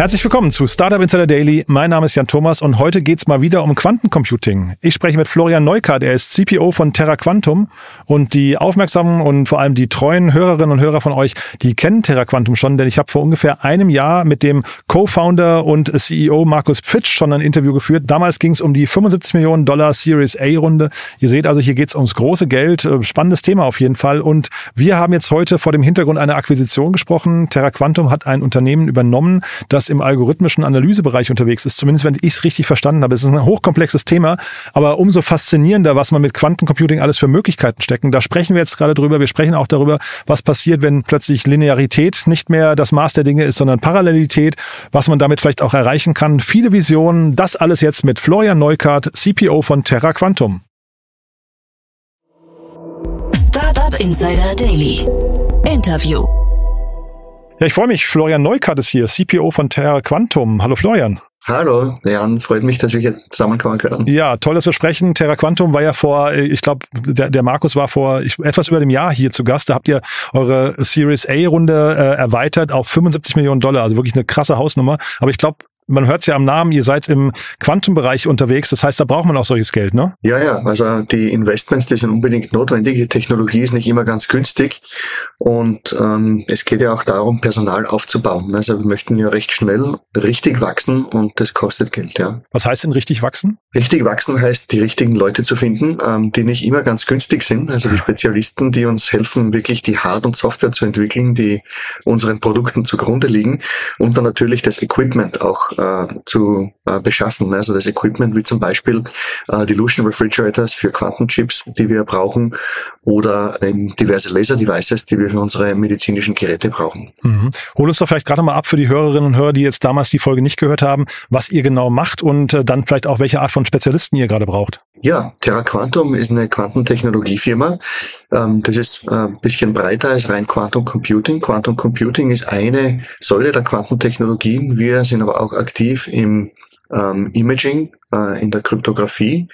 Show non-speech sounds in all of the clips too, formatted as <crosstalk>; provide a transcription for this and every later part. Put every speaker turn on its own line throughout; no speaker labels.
Herzlich willkommen zu Startup Insider Daily. Mein Name ist Jan Thomas und heute geht's mal wieder um Quantencomputing. Ich spreche mit Florian Neukart, er ist CPO von Terra Quantum und die aufmerksamen und vor allem die treuen Hörerinnen und Hörer von euch, die kennen Terra Quantum schon, denn ich habe vor ungefähr einem Jahr mit dem Co-Founder und CEO Markus Pfitsch schon ein Interview geführt. Damals ging es um die 75 Millionen Dollar Series A Runde. Ihr seht also, hier geht's ums große Geld. Äh, spannendes Thema auf jeden Fall. Und wir haben jetzt heute vor dem Hintergrund einer Akquisition gesprochen. Terra Quantum hat ein Unternehmen übernommen, das im algorithmischen Analysebereich unterwegs ist, zumindest wenn ich es richtig verstanden habe. Es ist ein hochkomplexes Thema, aber umso faszinierender, was man mit Quantencomputing alles für Möglichkeiten stecken. Da sprechen wir jetzt gerade drüber. Wir sprechen auch darüber, was passiert, wenn plötzlich Linearität nicht mehr das Maß der Dinge ist, sondern Parallelität, was man damit vielleicht auch erreichen kann. Viele Visionen, das alles jetzt mit Florian Neukart, CPO von Terra Quantum.
Startup Insider Daily. Interview.
Ja, ich freue mich. Florian Neukart ist hier, CPO von Terra Quantum. Hallo Florian.
Hallo, Jan, freut mich, dass wir hier zusammenkommen können.
Ja, tolles Versprechen. Terra Quantum war ja vor, ich glaube, der, der Markus war vor etwas über dem Jahr hier zu Gast. Da habt ihr eure Series A-Runde äh, erweitert auf 75 Millionen Dollar, also wirklich eine krasse Hausnummer. Aber ich glaube, man hört es ja am Namen, ihr seid im Quantenbereich unterwegs. Das heißt, da braucht man auch solches Geld, ne?
Ja, ja. Also die Investments, die sind unbedingt notwendig. Die Technologie ist nicht immer ganz günstig. Und ähm, es geht ja auch darum, Personal aufzubauen. Also wir möchten ja recht schnell richtig wachsen und das kostet Geld, ja.
Was heißt denn richtig wachsen?
Richtig wachsen heißt, die richtigen Leute zu finden, ähm, die nicht immer ganz günstig sind. Also die Spezialisten, die uns helfen, wirklich die Hard- und Software zu entwickeln, die unseren Produkten zugrunde liegen. Und dann natürlich das Equipment auch äh, zu äh, beschaffen. Also das Equipment wie zum Beispiel äh, Dilution Refrigerators für Quantenchips, die wir brauchen, oder ähm, diverse Laser-Devices, die wir für unsere medizinischen Geräte brauchen.
Mhm. Hol uns doch vielleicht gerade mal ab für die Hörerinnen und Hörer, die jetzt damals die Folge nicht gehört haben, was ihr genau macht und äh, dann vielleicht auch welche Art von Spezialisten ihr gerade braucht.
Ja, Terra Quantum ist eine Quantentechnologiefirma. Ähm, das ist äh, ein bisschen breiter als rein Quantum Computing. Quantum Computing ist eine Säule der Quantentechnologien. Wir sind aber auch aktiv im ähm, Imaging, äh, in der Kryptographie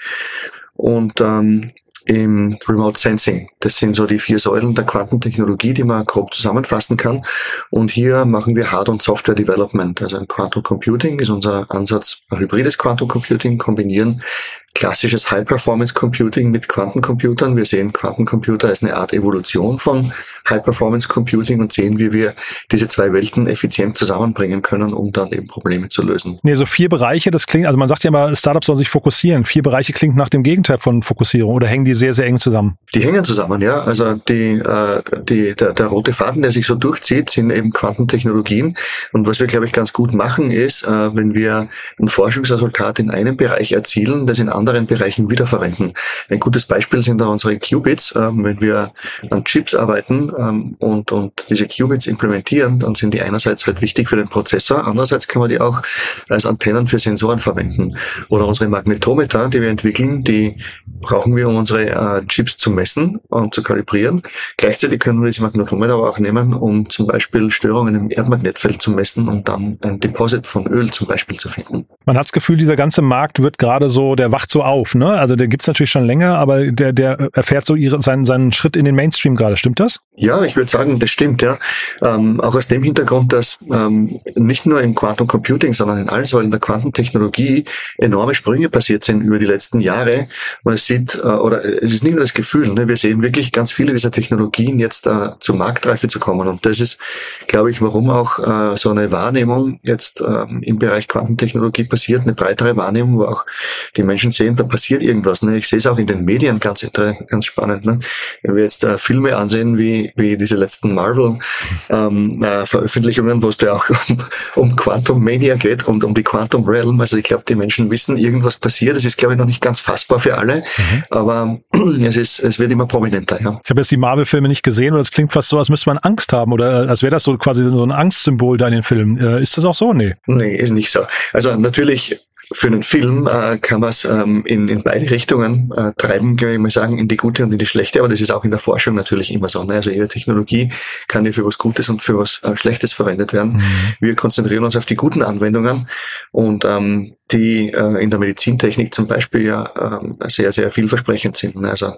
und ähm, im Remote Sensing. Das sind so die vier Säulen der Quantentechnologie, die man grob zusammenfassen kann. Und hier machen wir Hard- und Software Development. Also Quantum Computing ist unser Ansatz, hybrides Quantum Computing kombinieren klassisches High-Performance-Computing mit Quantencomputern. Wir sehen Quantencomputer als eine Art Evolution von High-Performance-Computing und sehen, wie wir diese zwei Welten effizient zusammenbringen können, um dann eben Probleme zu lösen.
Nee, so vier Bereiche, das klingt, also man sagt ja immer, Startups sollen sich fokussieren. Vier Bereiche klingt nach dem Gegenteil von Fokussierung oder hängen die sehr, sehr eng zusammen?
Die hängen zusammen, ja. Also die, äh, die, der, der rote Faden, der sich so durchzieht, sind eben Quantentechnologien. Und was wir, glaube ich, ganz gut machen, ist, äh, wenn wir ein Forschungsresultat in einem Bereich erzielen, das in anderen anderen Bereichen wiederverwenden. Ein gutes Beispiel sind da unsere Qubits. Ähm, wenn wir an Chips arbeiten ähm, und, und diese Qubits implementieren, dann sind die einerseits halt wichtig für den Prozessor, andererseits kann man die auch als Antennen für Sensoren verwenden. Oder unsere Magnetometer, die wir entwickeln, die brauchen wir, um unsere äh, Chips zu messen und zu kalibrieren. Gleichzeitig können wir diese Magnetometer aber auch nehmen, um zum Beispiel Störungen im Erdmagnetfeld zu messen und dann ein Deposit von Öl zum Beispiel zu finden.
Man hat das Gefühl, dieser ganze Markt wird gerade so, der wacht so auf, ne? Also der gibt's natürlich schon länger, aber der, der erfährt so ihre, seinen, seinen Schritt in den Mainstream gerade. Stimmt das?
Ja, ich würde sagen, das stimmt, ja. Ähm, auch aus dem Hintergrund, dass ähm, nicht nur im Quantum Computing, sondern in allen Säulen der Quantentechnologie enorme Sprünge passiert sind über die letzten Jahre. Es sieht, äh, oder es ist nicht nur das Gefühl, ne? wir sehen wirklich ganz viele dieser Technologien jetzt äh, zur Marktreife zu kommen. Und das ist, glaube ich, warum auch äh, so eine Wahrnehmung jetzt ähm, im Bereich Quantentechnologie passiert, eine breitere Wahrnehmung, wo auch die Menschen sehen, da passiert irgendwas. Ne? Ich sehe es auch in den Medien ganz, ganz spannend. Ne? Wenn wir jetzt äh, Filme ansehen wie wie, diese letzten Marvel-Veröffentlichungen, ähm, äh, wo es ja auch um, um Quantum Mania geht und um die Quantum Realm. Also ich glaube, die Menschen wissen, irgendwas passiert. Es ist, glaube ich, noch nicht ganz fassbar für alle, mhm. aber es, ist, es wird immer prominenter. Ja.
Ich habe jetzt die Marvel-Filme nicht gesehen und es klingt fast so, als müsste man Angst haben oder äh, als wäre das so quasi so ein Angstsymbol da in den Filmen. Äh, ist das auch so? Nee.
Nee, ist nicht so. Also natürlich für einen Film äh, kann man es ähm, in, in beide Richtungen äh, treiben, kann ich mal sagen, in die gute und in die schlechte, aber das ist auch in der Forschung natürlich immer so. Ne? Also jede Technologie kann ja für was Gutes und für was äh, Schlechtes verwendet werden. Mhm. Wir konzentrieren uns auf die guten Anwendungen und ähm, die äh, in der Medizintechnik zum Beispiel ja äh, sehr, sehr vielversprechend sind. Also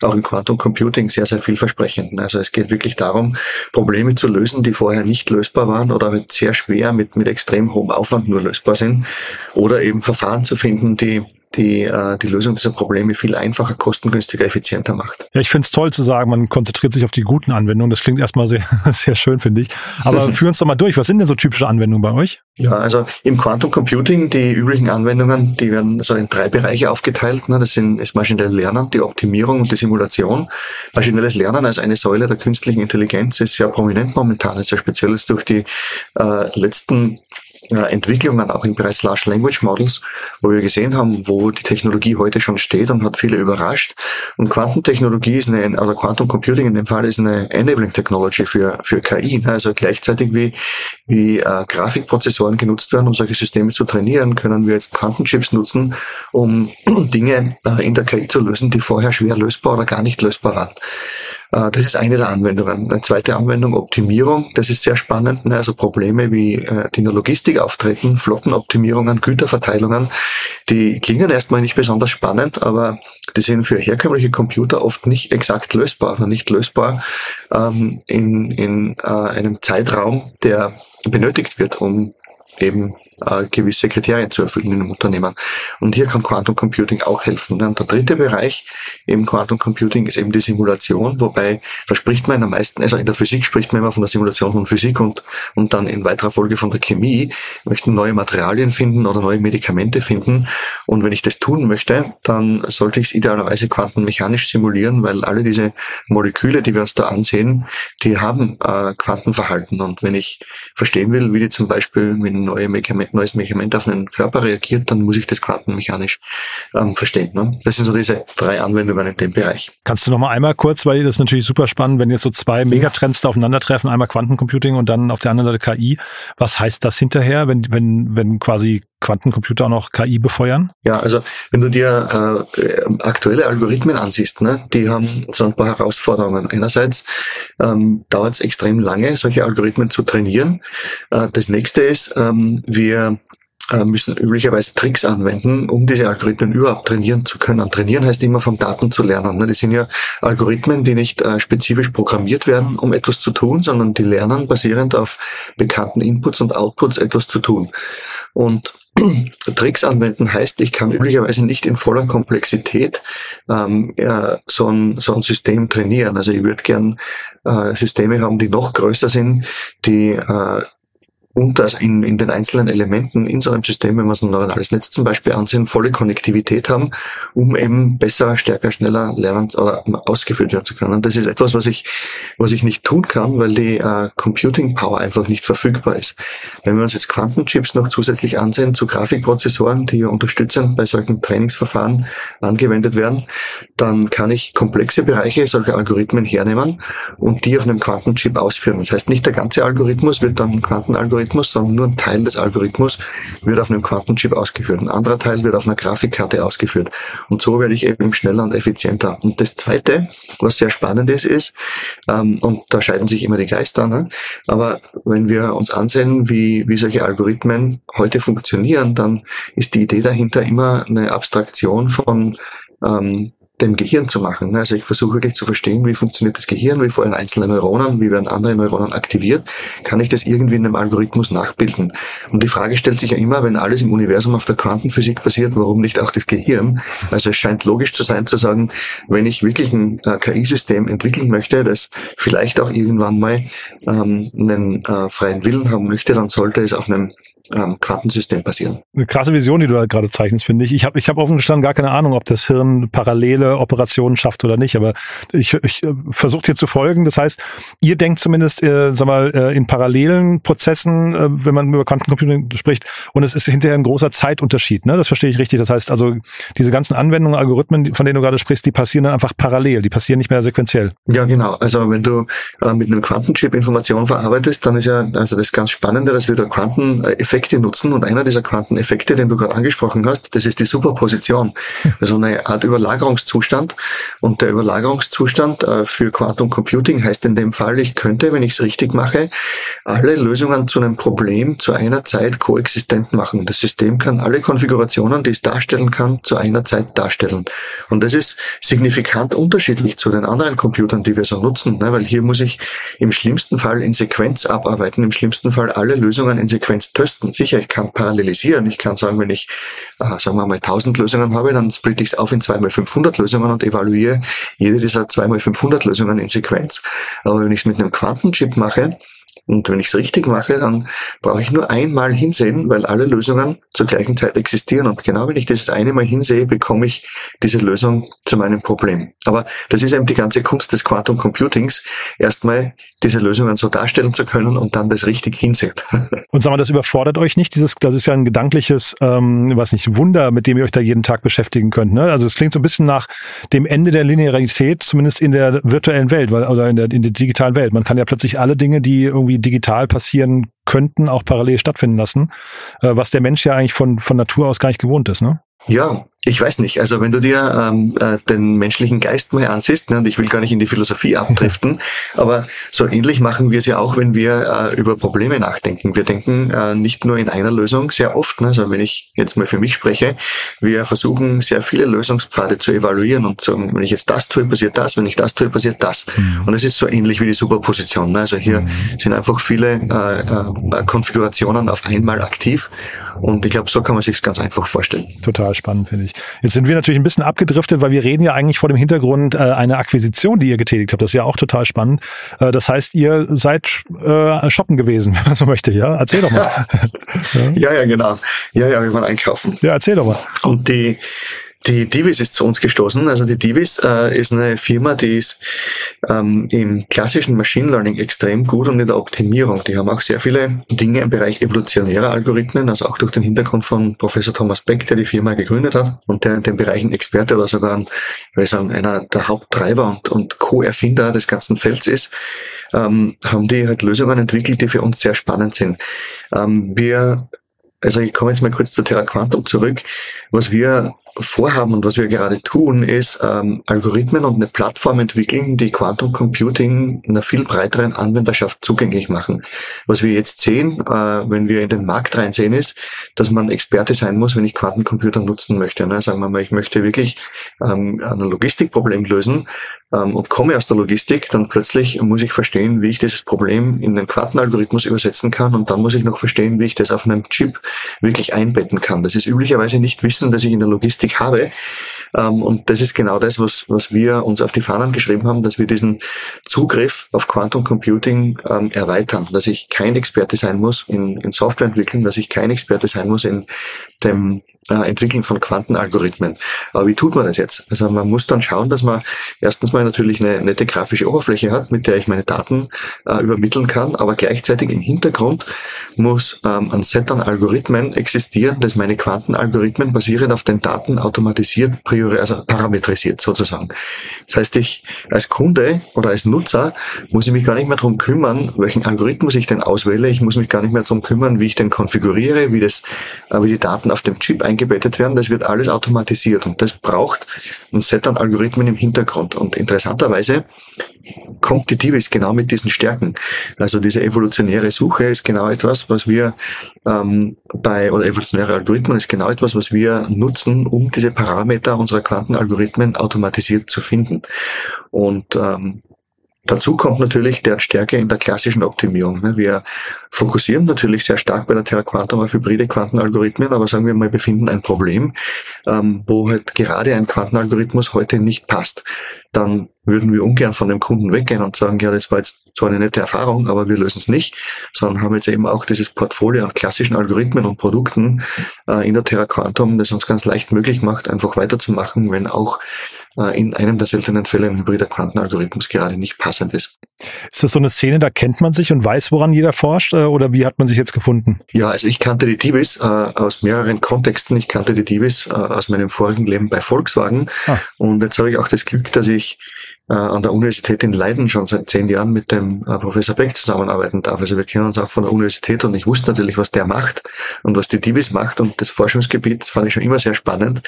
auch im Quantum Computing sehr, sehr vielversprechend. Also es geht wirklich darum, Probleme zu lösen, die vorher nicht lösbar waren oder halt sehr schwer mit, mit extrem hohem Aufwand nur lösbar sind. Oder eben Verfahren zu finden, die die äh, die Lösung dieser Probleme viel einfacher, kostengünstiger, effizienter macht.
Ja, ich finde es toll zu sagen, man konzentriert sich auf die guten Anwendungen. Das klingt erstmal sehr, <laughs> sehr schön, finde ich. Aber <laughs> führ uns doch mal durch. Was sind denn so typische Anwendungen bei euch?
Ja, also im Quantum Computing, die üblichen Anwendungen, die werden so in drei Bereiche aufgeteilt. Ne? Das sind das maschinelle Lernen, die Optimierung und die Simulation. Maschinelles Lernen als eine Säule der künstlichen Intelligenz ist sehr prominent momentan, ist sehr speziell durch die äh, letzten Entwicklungen auch im Bereich Large Language Models, wo wir gesehen haben, wo die Technologie heute schon steht und hat viele überrascht. Und Quantentechnologie ist eine, oder Quantum Computing in dem Fall ist eine Enabling Technology für, für KI. Ne? Also gleichzeitig wie, wie äh, Grafikprozessoren genutzt werden, um solche Systeme zu trainieren, können wir jetzt Quantenchips nutzen, um <clears throat> Dinge äh, in der KI zu lösen, die vorher schwer lösbar oder gar nicht lösbar waren. Äh, das ist eine der Anwendungen. Eine zweite Anwendung, Optimierung. Das ist sehr spannend. Ne? Also Probleme wie äh, die in der Logistik auftreten, Flottenoptimierungen, Güterverteilungen, die klingen erstmal nicht besonders spannend, aber die sind für herkömmliche Computer oft nicht exakt lösbar oder nicht lösbar ähm, in, in äh, einem Zeitraum, der benötigt wird, um eben äh, gewisse Kriterien zu erfüllen in einem Unternehmen. Und hier kann Quantum Computing auch helfen. Und der dritte Bereich im Quantum Computing ist eben die Simulation, wobei da spricht man der meisten, also in der Physik spricht man immer von der Simulation von Physik und, und dann in weiterer Folge von der Chemie, möchten neue Materialien finden oder neue Medikamente finden. Und wenn ich das tun möchte, dann sollte ich es idealerweise quantenmechanisch simulieren, weil alle diese Moleküle, die wir uns da ansehen, die haben äh, Quantenverhalten. Und wenn ich verstehen will, wie die zum Beispiel mit neue Medikamente neues Medikament auf einen Körper reagiert, dann muss ich das quantenmechanisch ähm, verstehen. Ne? Das sind so diese drei Anwendungen in dem Bereich.
Kannst du noch mal einmal kurz, weil das ist natürlich super spannend, wenn jetzt so zwei Megatrends da aufeinandertreffen, einmal Quantencomputing und dann auf der anderen Seite KI. Was heißt das hinterher, wenn, wenn, wenn quasi Quantencomputer auch noch KI befeuern?
Ja, also wenn du dir äh, aktuelle Algorithmen ansiehst, ne, die haben so ein paar Herausforderungen. Einerseits ähm, dauert es extrem lange, solche Algorithmen zu trainieren. Äh, das nächste ist, ähm, wir äh, müssen üblicherweise Tricks anwenden, um diese Algorithmen überhaupt trainieren zu können. Trainieren heißt immer von Daten zu lernen. Ne? Das sind ja Algorithmen, die nicht äh, spezifisch programmiert werden, um etwas zu tun, sondern die lernen basierend auf bekannten Inputs und Outputs etwas zu tun. Und <clears throat> Tricks anwenden heißt, ich kann üblicherweise nicht in voller Komplexität ähm, ja, so, ein, so ein System trainieren. Also ich würde gern äh, Systeme haben, die noch größer sind, die äh, und dass in, in den einzelnen Elementen in so einem System, wenn wir so ein neuronales Netz zum Beispiel ansehen, volle Konnektivität haben, um eben besser, stärker, schneller lernen oder ausgeführt werden zu können. Das ist etwas, was ich, was ich nicht tun kann, weil die äh, Computing Power einfach nicht verfügbar ist. Wenn wir uns jetzt Quantenchips noch zusätzlich ansehen zu Grafikprozessoren, die ja unterstützend bei solchen Trainingsverfahren angewendet werden, dann kann ich komplexe Bereiche solcher Algorithmen hernehmen und die auf einem Quantenchip ausführen. Das heißt, nicht der ganze Algorithmus wird dann Quantenalgorithmus Algorithmus, sondern nur ein Teil des Algorithmus wird auf einem Quantenchip ausgeführt. Ein anderer Teil wird auf einer Grafikkarte ausgeführt. Und so werde ich eben schneller und effizienter. Und das Zweite, was sehr spannend ist, ist, ähm, und da scheiden sich immer die Geister, ne? aber wenn wir uns ansehen, wie, wie solche Algorithmen heute funktionieren, dann ist die Idee dahinter immer eine Abstraktion von ähm, dem Gehirn zu machen. Also ich versuche wirklich zu verstehen, wie funktioniert das Gehirn, wie vorhin einzelne Neuronen, wie werden andere Neuronen aktiviert, kann ich das irgendwie in einem Algorithmus nachbilden. Und die Frage stellt sich ja immer, wenn alles im Universum auf der Quantenphysik basiert, warum nicht auch das Gehirn? Also es scheint logisch zu sein zu sagen, wenn ich wirklich ein äh, KI-System entwickeln möchte, das vielleicht auch irgendwann mal ähm, einen äh, freien Willen haben möchte, dann sollte es auf einem ähm, Quantensystem passieren.
Eine krasse Vision, die du da gerade zeichnest, finde ich. Ich habe ich hab offen gestanden gar keine Ahnung, ob das Hirn parallele Operationen schafft oder nicht, aber ich, ich äh, versuche dir zu folgen. Das heißt, ihr denkt zumindest, äh, sag mal, äh, in parallelen Prozessen, äh, wenn man über Quantencomputing spricht, und es ist hinterher ein großer Zeitunterschied. Ne? Das verstehe ich richtig. Das heißt also, diese ganzen Anwendungen, Algorithmen, von denen du gerade sprichst, die passieren dann einfach parallel, die passieren nicht mehr sequenziell.
Ja, genau. Also wenn du äh, mit einem Quantenchip Informationen verarbeitest, dann ist ja also das ganz Spannende, dass wir da Quanteneffekte Quanteneffekte nutzen und einer dieser Quanteneffekte, den du gerade angesprochen hast, das ist die Superposition. Also eine Art Überlagerungszustand und der Überlagerungszustand äh, für Quantum Computing heißt in dem Fall, ich könnte, wenn ich es richtig mache, alle Lösungen zu einem Problem zu einer Zeit koexistent machen. Das System kann alle Konfigurationen, die es darstellen kann, zu einer Zeit darstellen. Und das ist signifikant unterschiedlich zu den anderen Computern, die wir so nutzen, ne? weil hier muss ich im schlimmsten Fall in Sequenz abarbeiten, im schlimmsten Fall alle Lösungen in Sequenz testen. Sicher, ich kann parallelisieren. Ich kann sagen, wenn ich, äh, sagen wir mal, 1000 Lösungen habe, dann splitte ich es auf in 2x500 Lösungen und evaluiere jede dieser 2x500 Lösungen in Sequenz. Aber wenn ich es mit einem Quantenchip mache, und wenn ich es richtig mache, dann brauche ich nur einmal hinsehen, weil alle Lösungen zur gleichen Zeit existieren. Und genau wenn ich dieses eine Mal hinsehe, bekomme ich diese Lösung zu meinem Problem. Aber das ist eben die ganze Kunst des Quantum Computings, erstmal diese Lösungen so darstellen zu können und dann das richtig hinsehen. <laughs>
Und sagen wir, das überfordert euch nicht? Dieses, das ist ja ein gedankliches, ähm, was nicht, Wunder, mit dem ihr euch da jeden Tag beschäftigen könnt. Ne? Also es klingt so ein bisschen nach dem Ende der Linearität, zumindest in der virtuellen Welt weil, oder in der, in der digitalen Welt. Man kann ja plötzlich alle Dinge, die irgendwie digital passieren könnten, auch parallel stattfinden lassen, äh, was der Mensch ja eigentlich von, von Natur aus gar nicht gewohnt ist. Ne?
Ja, ich weiß nicht. Also wenn du dir ähm, äh, den menschlichen Geist mal ansiehst, ne, und ich will gar nicht in die Philosophie abdriften, <laughs> aber so ähnlich machen wir es ja auch, wenn wir äh, über Probleme nachdenken. Wir denken äh, nicht nur in einer Lösung sehr oft. Ne, also wenn ich jetzt mal für mich spreche, wir versuchen sehr viele Lösungspfade zu evaluieren und zu sagen, wenn ich jetzt das tue, passiert das, wenn ich das tue, passiert das. Mhm. Und es ist so ähnlich wie die Superposition. Ne? Also hier mhm. sind einfach viele äh, äh, Konfigurationen auf einmal aktiv und ich glaube, so kann man sich ganz einfach vorstellen.
Total spannend, finde ich ich. Jetzt sind wir natürlich ein bisschen abgedriftet, weil wir reden ja eigentlich vor dem Hintergrund äh, einer Akquisition, die ihr getätigt habt. Das ist ja auch total spannend. Äh, das heißt, ihr seid äh, shoppen gewesen, <laughs> wenn man so möchte, ja? Erzähl doch mal. <laughs>
ja, ja, genau. Ja, ja, wir waren einkaufen.
Ja, erzähl doch mal.
Und die die Divis ist zu uns gestoßen. Also die Divis äh, ist eine Firma, die ist ähm, im klassischen Machine Learning extrem gut und in der Optimierung. Die haben auch sehr viele Dinge im Bereich evolutionärer Algorithmen, also auch durch den Hintergrund von Professor Thomas Beck, der die Firma gegründet hat und der in den Bereichen Experte oder sogar ein, ich sagen, einer der Haupttreiber und, und Co-Erfinder des ganzen Felds ist, ähm, haben die halt Lösungen entwickelt, die für uns sehr spannend sind. Ähm, wir also ich komme jetzt mal kurz zu Terra Quantum zurück. Was wir vorhaben und was wir gerade tun, ist ähm, Algorithmen und eine Plattform entwickeln, die Quantum Computing einer viel breiteren Anwenderschaft zugänglich machen. Was wir jetzt sehen, äh, wenn wir in den Markt reinsehen, ist, dass man Experte sein muss, wenn ich Quantencomputer nutzen möchte. Ne? Sagen wir mal, ich möchte wirklich ähm, ein Logistikproblem lösen, ähm, und komme aus der Logistik, dann plötzlich muss ich verstehen, wie ich dieses Problem in den Quantenalgorithmus übersetzen kann und dann muss ich noch verstehen, wie ich das auf einem Chip wirklich einbetten kann. Das ist üblicherweise nicht Wissen, das ich in der Logistik habe. Ähm, und das ist genau das, was, was wir uns auf die Fahnen geschrieben haben, dass wir diesen Zugriff auf Quantum Computing ähm, erweitern, dass ich kein Experte sein muss in, in Software entwickeln, dass ich kein Experte sein muss in dem äh, Entwickeln von Quantenalgorithmen. Aber wie tut man das jetzt? Also man muss dann schauen, dass man erstens mal natürlich eine nette grafische Oberfläche hat, mit der ich meine Daten äh, übermitteln kann, aber gleichzeitig im Hintergrund muss ähm, ein Set an Algorithmen existieren, das meine Quantenalgorithmen basierend auf den Daten automatisiert, priori also parametrisiert sozusagen. Das heißt, ich als Kunde oder als Nutzer muss ich mich gar nicht mehr darum kümmern, welchen Algorithmus ich denn auswähle. Ich muss mich gar nicht mehr darum kümmern, wie ich den konfiguriere, wie das, äh, wie die Daten auf dem Chip eingebettet werden. Das wird alles automatisiert und das braucht ein Set an Algorithmen im Hintergrund. Und interessanterweise kommt die Divis genau mit diesen Stärken. Also diese evolutionäre Suche ist genau etwas, was wir ähm, bei, oder evolutionäre Algorithmen ist genau etwas, was wir nutzen, um diese Parameter unserer Quantenalgorithmen automatisiert zu finden. Und ähm, Dazu kommt natürlich deren Stärke in der klassischen Optimierung. Ne? Wir fokussieren natürlich sehr stark bei der Terra Quantum auf hybride Quantenalgorithmen, aber sagen wir mal, wir finden ein Problem, ähm, wo halt gerade ein Quantenalgorithmus heute nicht passt. Dann würden wir ungern von dem Kunden weggehen und sagen, ja, das war jetzt zwar eine nette Erfahrung, aber wir lösen es nicht, sondern haben jetzt eben auch dieses Portfolio an klassischen Algorithmen und Produkten äh, in der Terra Quantum, das uns ganz leicht möglich macht, einfach weiterzumachen, wenn auch äh, in einem der seltenen Fälle ein hybrider Quantenalgorithmus gerade nicht passend ist.
Ist das so eine Szene, da kennt man sich und weiß, woran jeder forscht, äh, oder wie hat man sich jetzt gefunden?
Ja, also ich kannte die Divis äh, aus mehreren Kontexten. Ich kannte die Divis äh, aus meinem vorigen Leben bei Volkswagen. Ah. Und jetzt habe ich auch das Glück, dass ich äh, an der Universität in Leiden schon seit zehn Jahren mit dem äh, Professor Beck zusammenarbeiten darf. Also wir kennen uns auch von der Universität und ich wusste natürlich, was der macht und was die Divis macht und das Forschungsgebiet, das fand ich schon immer sehr spannend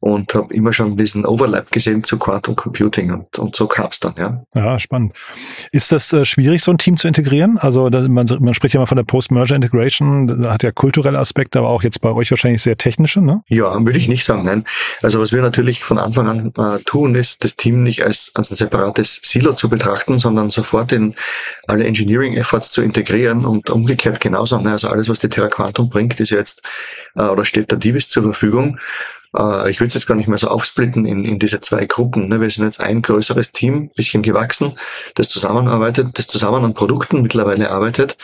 und habe immer schon diesen Overlap gesehen zu Quantum Computing und, und so kam es dann, ja.
Ja, spannend. Ist das äh, schwierig, so ein Team zu integrieren? Also das, man, man spricht ja mal von der Post-Merger Integration, da hat ja kulturelle Aspekte, aber auch jetzt bei euch wahrscheinlich sehr technische, ne?
Ja, würde ich nicht sagen, nein. Also was wir natürlich von Anfang an äh, tun, ist, das Team nicht als, als separates Silo zu betrachten, sondern sofort in alle Engineering-Efforts zu integrieren und umgekehrt genauso. Ne? Also alles, was die Terra Quantum bringt, ist jetzt äh, oder steht der Divis zur Verfügung. Äh, ich will es jetzt gar nicht mehr so aufsplitten in, in diese zwei Gruppen. Ne? Wir sind jetzt ein größeres Team, bisschen gewachsen, das zusammenarbeitet, das zusammen an Produkten mittlerweile arbeitet.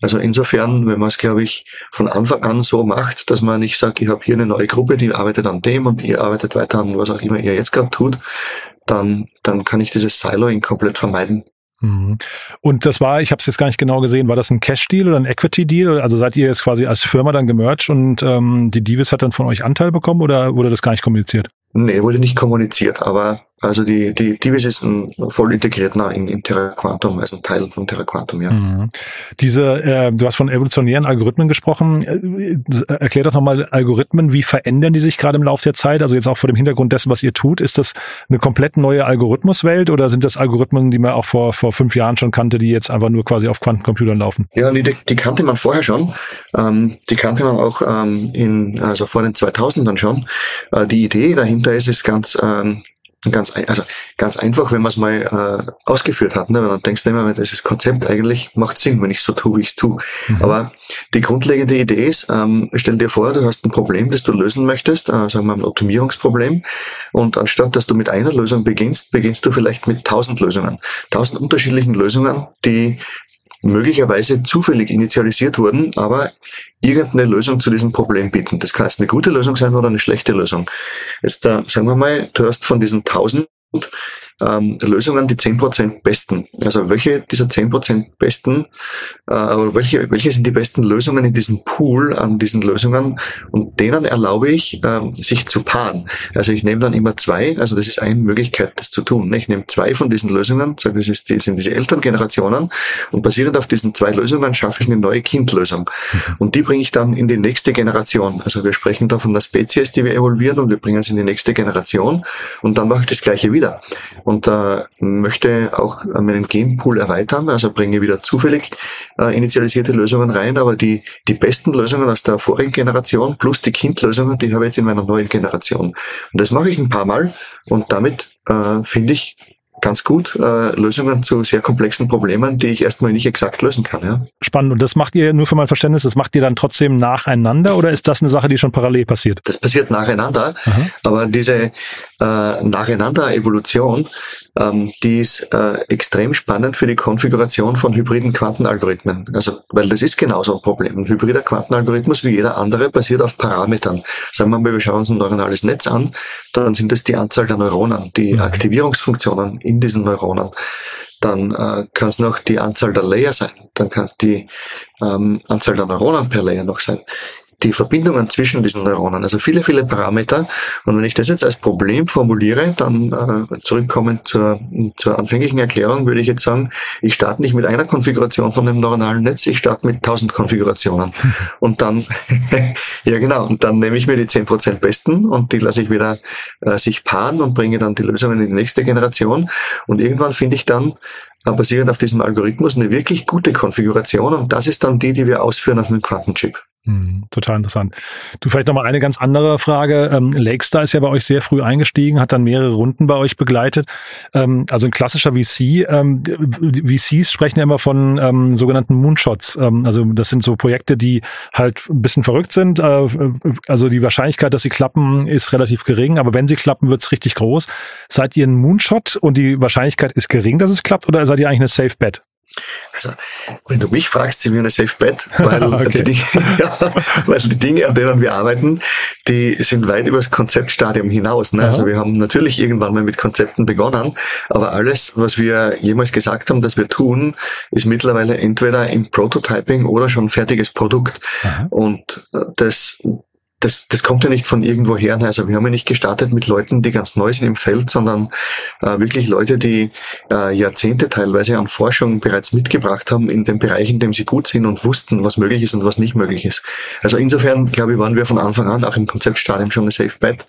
Also insofern, wenn man es, glaube ich, von Anfang an so macht, dass man nicht sagt, ich habe hier eine neue Gruppe, die arbeitet an dem und ihr arbeitet weiter an was auch immer ihr jetzt gerade tut, dann, dann kann ich dieses Siloing komplett vermeiden.
Mhm. Und das war, ich habe es jetzt gar nicht genau gesehen, war das ein Cash-Deal oder ein Equity-Deal? Also seid ihr jetzt quasi als Firma dann gemerged und ähm, die Divis hat dann von euch Anteil bekommen oder wurde das gar nicht kommuniziert?
Nee, wurde nicht kommuniziert, aber also die, die Divis ist ein voll integriert nah in, in Terra Quantum, also ein Teil von Terra Quantum, ja. Mhm.
Diese, äh, du hast von evolutionären Algorithmen gesprochen. Äh, erklär doch nochmal Algorithmen, wie verändern die sich gerade im Laufe der Zeit? Also jetzt auch vor dem Hintergrund dessen, was ihr tut. Ist das eine komplett neue Algorithmuswelt oder sind das Algorithmen, die man auch vor, vor fünf Jahren schon kannte, die jetzt einfach nur quasi auf Quantencomputern laufen?
Ja, die, die kannte man vorher schon. Ähm, die kannte man auch ähm, in, also vor den 2000ern schon. Äh, die Idee dahinter ist, ist ganz, ähm, Ganz, also ganz einfach, wenn man es mal äh, ausgeführt hat. Ne? Weil dann denkst du immer, das Konzept eigentlich macht Sinn, wenn ich so tue, wie ich es tue. Mhm. Aber die grundlegende Idee ist, ähm, stell dir vor, du hast ein Problem, das du lösen möchtest, äh, sagen wir mal ein Optimierungsproblem. Und anstatt dass du mit einer Lösung beginnst, beginnst du vielleicht mit tausend Lösungen. Tausend unterschiedlichen Lösungen, die möglicherweise zufällig initialisiert wurden, aber irgendeine Lösung zu diesem Problem bieten. Das kann jetzt eine gute Lösung sein oder eine schlechte Lösung. Jetzt da, sagen wir mal, du hast von diesen tausend ähm, Lösungen die 10% besten. Also welche dieser 10% besten, äh, welche, welche sind die besten Lösungen in diesem Pool an diesen Lösungen und denen erlaube ich, ähm, sich zu paaren. Also ich nehme dann immer zwei, also das ist eine Möglichkeit, das zu tun. Ich nehme zwei von diesen Lösungen, sage, das ist die, sind diese Elterngenerationen und basierend auf diesen zwei Lösungen schaffe ich eine neue Kindlösung. Mhm. Und die bringe ich dann in die nächste Generation. Also wir sprechen da von einer Spezies, die wir evolvieren und wir bringen es in die nächste Generation und dann mache ich das gleiche wieder und äh, möchte auch meinen Genpool erweitern, also bringe wieder zufällig äh, initialisierte Lösungen rein, aber die, die besten Lösungen aus der vorigen Generation plus die Kindlösungen, die habe ich jetzt in meiner neuen Generation. Und das mache ich ein paar Mal und damit äh, finde ich ganz gut äh, Lösungen zu sehr komplexen Problemen, die ich erstmal nicht exakt lösen kann. Ja.
Spannend. Und das macht ihr nur für mein Verständnis, das macht ihr dann trotzdem nacheinander oder ist das eine Sache, die schon parallel passiert?
Das passiert nacheinander, Aha. aber diese äh, Nacheinander-Evolution, ähm, die ist äh, extrem spannend für die Konfiguration von hybriden Quantenalgorithmen. Also, weil das ist genauso ein Problem. Ein hybrider Quantenalgorithmus wie jeder andere basiert auf Parametern. Sagen wir mal, wir schauen uns ein neuronales Netz an, dann sind es die Anzahl der Neuronen, die mhm. Aktivierungsfunktionen in diesen Neuronen dann äh, kann es noch die Anzahl der Layer sein, dann kann es die ähm, Anzahl der Neuronen per Layer noch sein die Verbindungen zwischen diesen Neuronen, also viele, viele Parameter. Und wenn ich das jetzt als Problem formuliere, dann äh, zurückkommen zur, zur anfänglichen Erklärung, würde ich jetzt sagen, ich starte nicht mit einer Konfiguration von dem neuronalen Netz, ich starte mit tausend Konfigurationen. <laughs> Und dann, <laughs> ja genau, und dann nehme ich mir die zehn Prozent besten und die lasse ich wieder äh, sich paaren und bringe dann die Lösungen in die nächste Generation. Und irgendwann finde ich dann äh, basierend auf diesem Algorithmus eine wirklich gute Konfiguration und das ist dann die, die wir ausführen auf einem Quantenchip.
Hm, total interessant. Du vielleicht noch mal eine ganz andere Frage. Ähm, Lakestar ist ja bei euch sehr früh eingestiegen, hat dann mehrere Runden bei euch begleitet. Ähm, also ein klassischer VC. Ähm, VCs sprechen ja immer von ähm, sogenannten Moonshots. Ähm, also das sind so Projekte, die halt ein bisschen verrückt sind. Äh, also die Wahrscheinlichkeit, dass sie klappen, ist relativ gering. Aber wenn sie klappen, wird es richtig groß. Seid ihr ein Moonshot und die Wahrscheinlichkeit ist gering, dass es klappt, oder seid ihr eigentlich eine Safe Bet?
Also, wenn du mich fragst, sind wir eine Safe Bet, weil, <laughs> okay. die, <laughs> ja, weil die Dinge, an denen wir arbeiten, die sind weit über das Konzeptstadium hinaus. Ne? Also wir haben natürlich irgendwann mal mit Konzepten begonnen, aber alles, was wir jemals gesagt haben, dass wir tun, ist mittlerweile entweder im Prototyping oder schon fertiges Produkt. Aha. Und äh, das das, das kommt ja nicht von irgendwo her. Also wir haben ja nicht gestartet mit Leuten, die ganz neu sind im Feld, sondern äh, wirklich Leute, die äh, Jahrzehnte teilweise an Forschung bereits mitgebracht haben in den Bereichen, in dem sie gut sind und wussten, was möglich ist und was nicht möglich ist. Also insofern, glaube ich, waren wir von Anfang an auch im Konzeptstadium schon eine Safe Bet.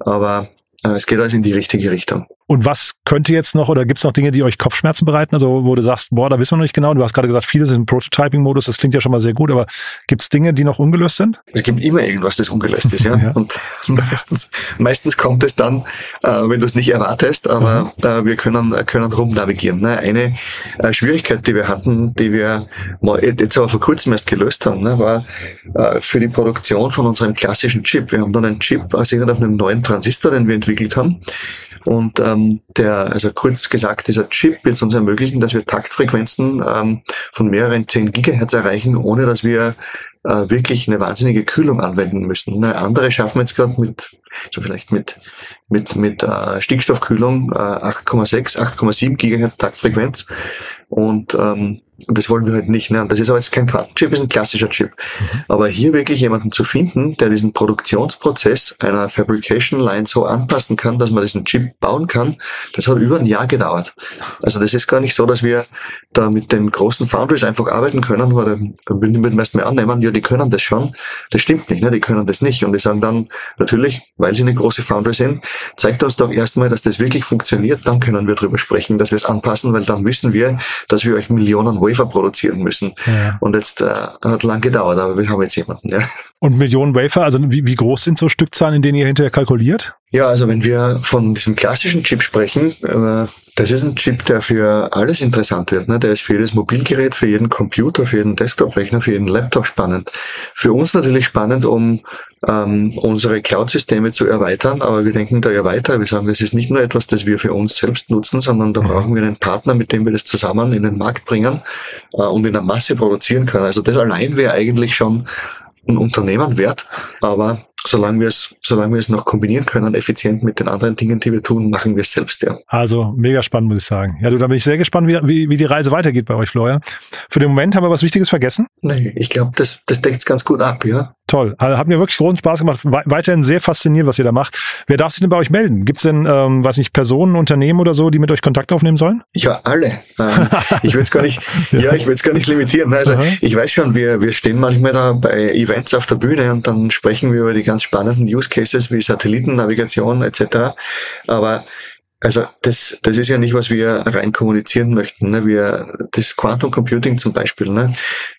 Aber äh, es geht also in die richtige Richtung.
Und was könnte jetzt noch oder gibt es noch Dinge, die euch Kopfschmerzen bereiten? Also wo du sagst, boah, da wissen wir noch nicht genau. Du hast gerade gesagt, viele sind im Prototyping-Modus. Das klingt ja schon mal sehr gut. Aber gibt es Dinge, die noch ungelöst sind?
Es gibt immer irgendwas, das ungelöst ist, ja. <laughs> ja. Und meistens, meistens kommt es dann, äh, wenn du es nicht erwartest. Aber mhm. äh, wir können können rumnavigieren. Ne? Eine äh, Schwierigkeit, die wir hatten, die wir mal, jetzt aber vor kurzem erst gelöst haben, ne, war äh, für die Produktion von unserem klassischen Chip. Wir haben dann einen Chip basiert auf einem neuen Transistor, den wir entwickelt haben. Und ähm, der, also kurz gesagt, dieser Chip wird es uns ermöglichen, dass wir Taktfrequenzen ähm, von mehreren 10 Gigahertz erreichen, ohne dass wir äh, wirklich eine wahnsinnige Kühlung anwenden müssen. Eine andere schaffen wir jetzt gerade mit, so vielleicht mit mit mit äh, Stickstoffkühlung äh, 8,6, 8,7 Gigahertz Taktfrequenz und ähm, und das wollen wir halt nicht. Ne? Und das ist aber jetzt kein Quantenchip, ist ein klassischer Chip. Mhm. Aber hier wirklich jemanden zu finden, der diesen Produktionsprozess einer Fabrication Line so anpassen kann, dass man diesen Chip bauen kann, das hat über ein Jahr gedauert. Also das ist gar nicht so, dass wir da mit den großen Foundries einfach arbeiten können, weil dann würden die meisten mehr annehmen, ja, die können das schon. Das stimmt nicht, ne? die können das nicht. Und die sagen dann, natürlich, weil sie eine große Foundry sind, zeigt uns doch erstmal, dass das wirklich funktioniert, dann können wir drüber sprechen, dass wir es anpassen, weil dann wissen wir, dass wir euch Millionen Wafer produzieren müssen. Ja. Und jetzt äh, hat lang gedauert, aber wir haben jetzt jemanden, ja.
Und Millionen Wafer, also wie, wie groß sind so Stückzahlen, in denen ihr hinterher kalkuliert?
Ja, also wenn wir von diesem klassischen Chip sprechen, äh, das ist ein Chip, der für alles interessant wird. Ne? Der ist für jedes Mobilgerät, für jeden Computer, für jeden Desktop-Rechner, für jeden Laptop spannend. Für uns natürlich spannend, um ähm, unsere Cloud-Systeme zu erweitern, aber wir denken da ja weiter. Wir sagen, das ist nicht nur etwas, das wir für uns selbst nutzen, sondern da brauchen wir einen Partner, mit dem wir das zusammen in den Markt bringen äh, und in der Masse produzieren können. Also das allein wäre eigentlich schon ein Unternehmen wert, aber solange wir es, solange wir es noch kombinieren können, effizient mit den anderen Dingen, die wir tun, machen wir es selbst, ja.
Also mega spannend, muss ich sagen. Ja, du, da bin ich sehr gespannt, wie, wie, wie die Reise weitergeht bei euch, Florian. Für den Moment haben wir was Wichtiges vergessen?
Nee, ich glaube, das, das deckt es ganz gut ab, ja.
Toll. Also, hat mir wirklich großen Spaß gemacht. Weiterhin sehr faszinierend, was ihr da macht. Wer darf sich denn bei euch melden? Gibt es denn, ähm, weiß nicht, Personen, Unternehmen oder so, die mit euch Kontakt aufnehmen sollen?
Ja, alle. Ähm, <laughs> ich will es gar nicht, ja. ich will es gar nicht limitieren. Also Aha. ich weiß schon, wir, wir stehen manchmal da bei Events auf der Bühne und dann sprechen wir über die ganz spannenden Use Cases wie Satellitennavigation etc. Aber also das, das ist ja nicht, was wir rein kommunizieren möchten. Ne? Wir, das Quantum Computing zum Beispiel, ne?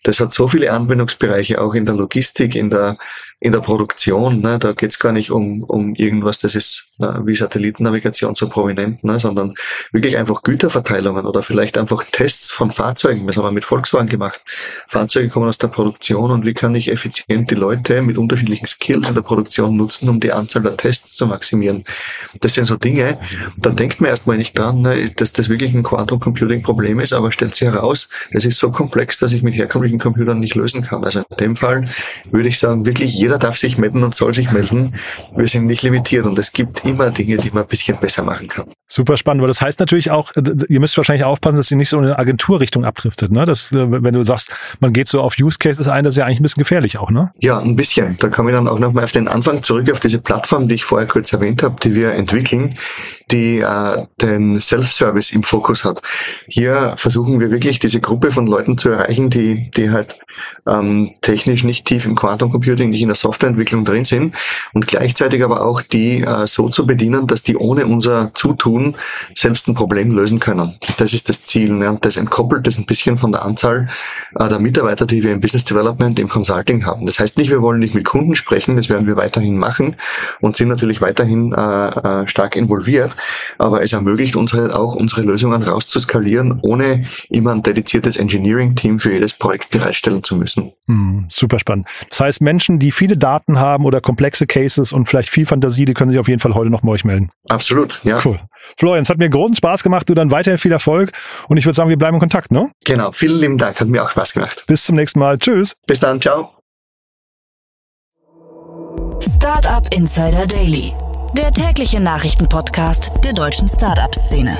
das hat so viele Anwendungsbereiche, auch in der Logistik, in der in der Produktion. Ne? Da geht es gar nicht um, um irgendwas, das ist äh, wie Satellitennavigation so prominent, ne? sondern wirklich einfach Güterverteilungen oder vielleicht einfach Tests von Fahrzeugen. Das haben wir mit Volkswagen gemacht. Fahrzeuge kommen aus der Produktion und wie kann ich effizient die Leute mit unterschiedlichen Skills in der Produktion nutzen, um die Anzahl der Tests zu maximieren. Das sind so Dinge, da denkt man erstmal nicht dran, ne, dass das wirklich ein Quantum Computing Problem ist, aber stellt sich heraus, es ist so komplex, dass ich mit herkömmlichen Computern nicht lösen kann. Also in dem Fall würde ich sagen, wirklich jeder darf sich melden und soll sich melden. Wir sind nicht limitiert und es gibt immer Dinge, die man ein bisschen besser machen kann.
Super spannend, weil das heißt natürlich auch, ihr müsst wahrscheinlich aufpassen, dass ihr nicht so in eine Agenturrichtung abdriftet. Ne? Das, äh, wenn du sagst, man geht so auf Use Cases ein, das ist ja eigentlich ein bisschen gefährlich auch, ne?
Ja, ein bisschen. Da komme ich dann auch nochmal auf den Anfang zurück, auf diese Plattform, die ich vorher kurz erwähnt habe, die wir entwickeln, die äh, den Self-Service im Fokus hat. Hier versuchen wir wirklich diese Gruppe von Leuten zu erreichen, die, die halt ähm, technisch nicht tief im Quantum Computing, nicht in der Softwareentwicklung drin sind und gleichzeitig aber auch die äh, so zu bedienen, dass die ohne unser Zutun selbst ein Problem lösen können. Das ist das Ziel. Ne? Das entkoppelt das ein bisschen von der Anzahl äh, der Mitarbeiter, die wir im Business Development, im Consulting haben. Das heißt nicht, wir wollen nicht mit Kunden sprechen, das werden wir weiterhin machen und sind natürlich weiterhin äh, äh, stark involviert, aber es ermöglicht uns halt auch, unsere Lösungen rauszuskalieren, ohne immer ein dediziertes Engineering-Team für jedes Projekt bereitstellen zu müssen.
Hm, super spannend. Das heißt, Menschen, die viele Daten haben oder komplexe Cases und vielleicht viel Fantasie, die können sich auf jeden Fall heute noch bei euch melden.
Absolut, ja.
Cool. Florian, es hat mir großen Spaß gemacht. Du dann weiterhin viel Erfolg und ich würde sagen, wir bleiben in Kontakt, ne?
Genau. Vielen lieben Dank. Hat mir auch Spaß gemacht.
Bis zum nächsten Mal. Tschüss.
Bis dann. Ciao.
Startup Insider Daily. Der tägliche Nachrichtenpodcast der deutschen Startup-Szene.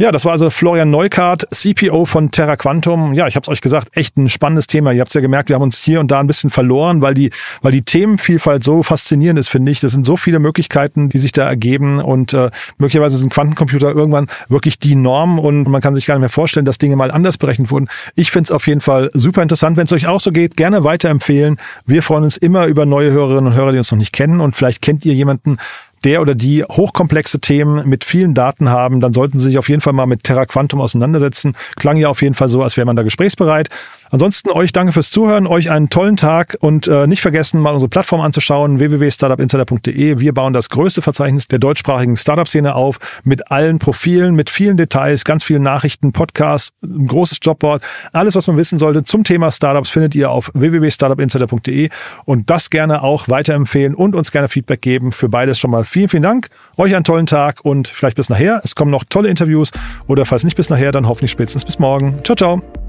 Ja, das war also Florian Neukart, CPO von Terra Quantum. Ja, ich habe es euch gesagt, echt ein spannendes Thema. Ihr habt es ja gemerkt, wir haben uns hier und da ein bisschen verloren, weil die, weil die Themenvielfalt so faszinierend ist, finde ich. Das sind so viele Möglichkeiten, die sich da ergeben und äh, möglicherweise sind Quantencomputer irgendwann wirklich die Norm und man kann sich gar nicht mehr vorstellen, dass Dinge mal anders berechnet wurden. Ich finde es auf jeden Fall super interessant. Wenn es euch auch so geht, gerne weiterempfehlen. Wir freuen uns immer über neue Hörerinnen und Hörer, die uns noch nicht kennen und vielleicht kennt ihr jemanden, der oder die hochkomplexe Themen mit vielen Daten haben, dann sollten Sie sich auf jeden Fall mal mit Terra Quantum auseinandersetzen. Klang ja auf jeden Fall so, als wäre man da gesprächsbereit. Ansonsten euch danke fürs Zuhören, euch einen tollen Tag und äh, nicht vergessen, mal unsere Plattform anzuschauen, www.startupinsider.de. Wir bauen das größte Verzeichnis der deutschsprachigen Startup-Szene auf, mit allen Profilen, mit vielen Details, ganz vielen Nachrichten, Podcasts, ein großes Jobboard. Alles, was man wissen sollte zum Thema Startups, findet ihr auf www.startupinsider.de und das gerne auch weiterempfehlen und uns gerne Feedback geben. Für beides schon mal vielen, vielen Dank. Euch einen tollen Tag und vielleicht bis nachher. Es kommen noch tolle Interviews oder falls nicht bis nachher, dann hoffentlich spätestens bis morgen. Ciao, ciao.